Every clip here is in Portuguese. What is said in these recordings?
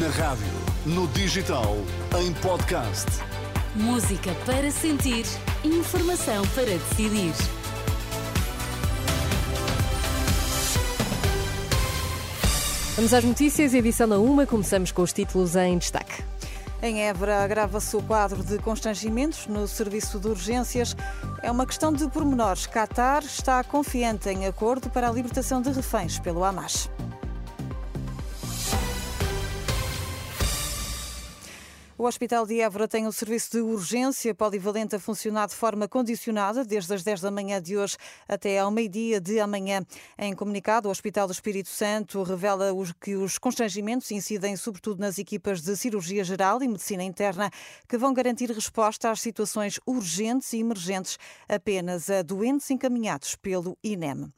Na rádio, no digital, em podcast. Música para sentir, informação para decidir. Vamos às notícias, edição na uma. Começamos com os títulos em destaque. Em Évora, agrava-se o quadro de constrangimentos no serviço de urgências. É uma questão de pormenores. Qatar está confiante em acordo para a libertação de reféns pelo Hamas. O Hospital de Évora tem um serviço de urgência polivalente a funcionar de forma condicionada desde as 10 da manhã de hoje até ao meio-dia de amanhã. Em comunicado, o Hospital do Espírito Santo revela que os constrangimentos incidem sobretudo nas equipas de cirurgia geral e medicina interna, que vão garantir resposta às situações urgentes e emergentes apenas a doentes encaminhados pelo INEM.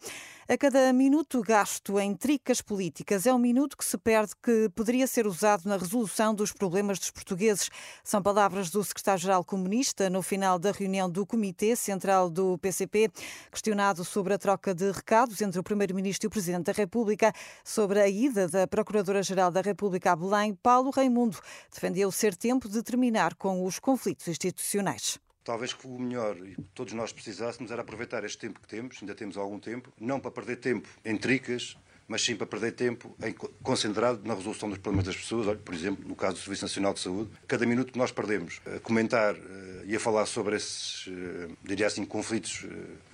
A cada minuto gasto em tricas políticas é um minuto que se perde que poderia ser usado na resolução dos problemas dos portugueses. São palavras do secretário-geral comunista no final da reunião do Comitê Central do PCP, questionado sobre a troca de recados entre o primeiro-ministro e o presidente da República sobre a ida da procuradora-geral da República a Belém, Paulo Raimundo defendeu ser tempo de terminar com os conflitos institucionais. Talvez que o melhor e todos nós precisássemos era aproveitar este tempo que temos, ainda temos algum tempo, não para perder tempo em tricas, mas sim para perder tempo em, concentrado na resolução dos problemas das pessoas. Olha, por exemplo, no caso do Serviço Nacional de Saúde, cada minuto que nós perdemos a comentar uh, e a falar sobre esses, uh, diria assim, conflitos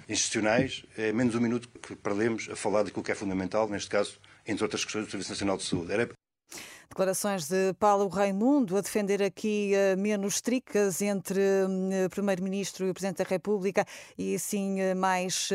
institucionais, é menos um minuto que perdemos a falar daquilo que é fundamental, neste caso, entre outras questões do Serviço Nacional de Saúde. Era Declarações de Paulo Raimundo a defender aqui uh, menos tricas entre uh, Primeiro-Ministro e o Presidente da República e assim uh, mais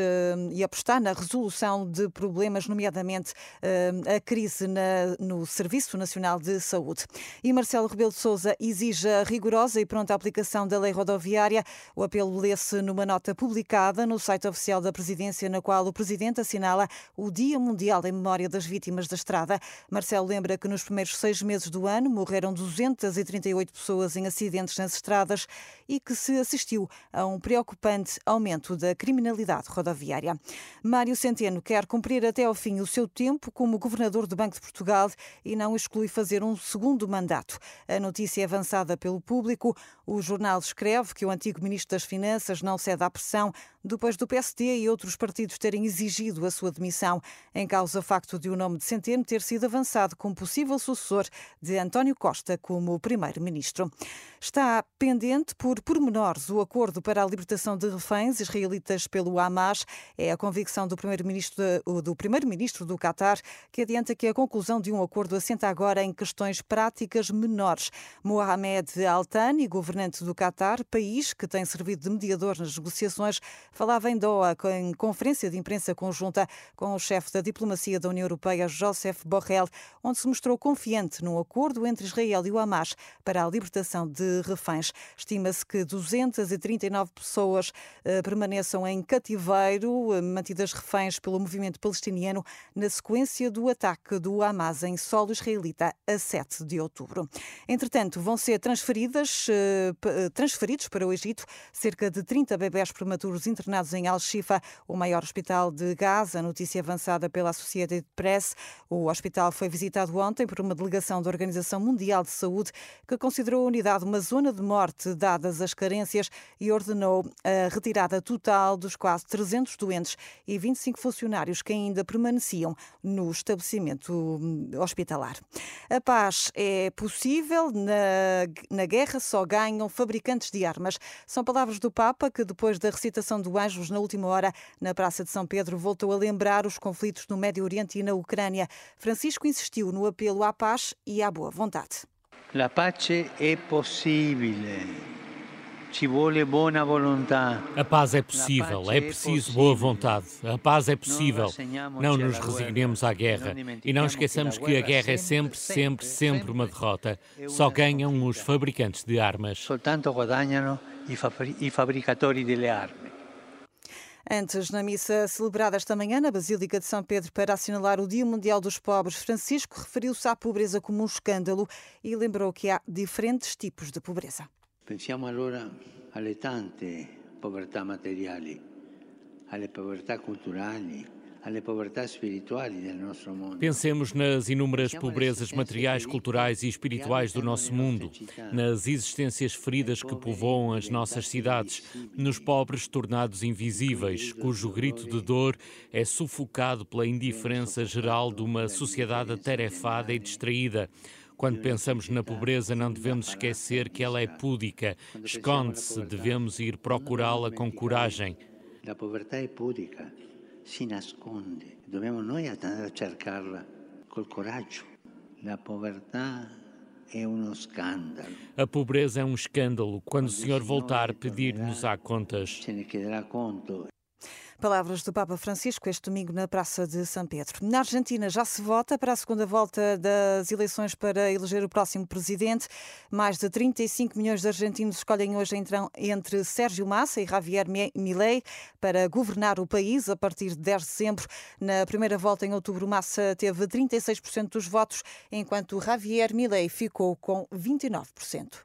e apostar na resolução de problemas, nomeadamente a crise na, no Serviço Nacional de Saúde. E Marcelo Rebelo de Sousa exige a rigorosa e pronta aplicação da lei rodoviária. O apelo lê-se numa nota publicada no site oficial da Presidência, na qual o Presidente assinala o Dia Mundial em Memória das Vítimas da Estrada. Marcelo lembra que nos primeiros seis meses do ano morreram 238 pessoas em acidentes nas estradas e que se assistiu a um preocupante aumento da criminalidade rodoviária. Mário Centeno quer cumprir até ao fim o seu tempo como governador do Banco de Portugal e não exclui fazer um segundo mandato. A notícia é avançada pelo público. O jornal escreve que o antigo ministro das Finanças não cede à pressão depois do PSD e outros partidos terem exigido a sua demissão. Em causa o facto de o nome de Centeno ter sido avançado como possível sucessor de António Costa como primeiro-ministro. Está pendente por pormenores o acordo para a libertação de reféns israelitas pelo Hamas. É a convicção do primeiro-ministro do primeiro-ministro do Qatar que adianta que a conclusão de um acordo assenta agora em questões práticas menores. Mohamed Al-Thani, governante do Qatar, país que tem servido de mediador nas negociações, falava em Doha em conferência de imprensa conjunta com o chefe da diplomacia da União Europeia, Joseph Borrell, onde se mostrou confiante num acordo entre Israel e o Hamas para a libertação de reféns. Estima-se que 239 pessoas eh, permaneçam em cativeiro, eh, mantidas reféns pelo movimento palestiniano na sequência do ataque do Hamas em solo israelita a 7 de outubro. Entretanto, vão ser transferidas, eh, transferidos para o Egito cerca de 30 bebés prematuros internados em Al-Shifa, o maior hospital de Gaza. Notícia avançada pela Associated Press. O hospital foi visitado ontem por uma delegação da Organização Mundial de Saúde que considerou a unidade uma zona de morte dadas as carências e ordenou a retirada total dos quase 300 doentes e 25 funcionários que ainda permaneciam no estabelecimento hospitalar. A paz é possível, na, na guerra só ganham fabricantes de armas. São palavras do Papa que, depois da recitação do Anjos na última hora na Praça de São Pedro, voltou a lembrar os conflitos no Médio Oriente e na Ucrânia. Francisco insistiu no apelo à paz e à boa vontade. La pace è possibile. A paz é possível, é preciso boa vontade. A paz é possível. Não nos resignemos à guerra e não esqueçamos que a guerra é sempre, sempre, sempre uma derrota. Só ganham os fabricantes de armas. Soltanto guadagnano i fabbricatori delle armi. Antes, na missa celebrada esta manhã na Basílica de São Pedro para assinalar o Dia Mundial dos Pobres, Francisco referiu-se à pobreza como um escândalo e lembrou que há diferentes tipos de pobreza. Pensiamo allora alle tante povertà materiali, alle povertà culturali, Pensemos nas inúmeras pobrezas materiais, culturais e espirituais do nosso mundo, nas existências feridas que povoam as nossas cidades, nos pobres tornados invisíveis, cujo grito de dor é sufocado pela indiferença geral de uma sociedade atarefada e distraída. Quando pensamos na pobreza, não devemos esquecer que ela é púdica, esconde-se, devemos ir procurá-la com coragem. A pobreza é púdica si nasconde. Dobbiamo noi andare a cercarla col coraggio. La povertà é um escândalo. A pobreza é um escândalo. Quando o Senhor voltar, pedir-nos á contas. Se ne chiederà conto. Palavras do Papa Francisco este domingo na Praça de São Pedro. Na Argentina já se vota para a segunda volta das eleições para eleger o próximo presidente. Mais de 35 milhões de argentinos escolhem hoje então entre Sérgio Massa e Javier Milei para governar o país a partir de 10 de dezembro. Na primeira volta em outubro, Massa teve 36% dos votos, enquanto Javier Milei ficou com 29%.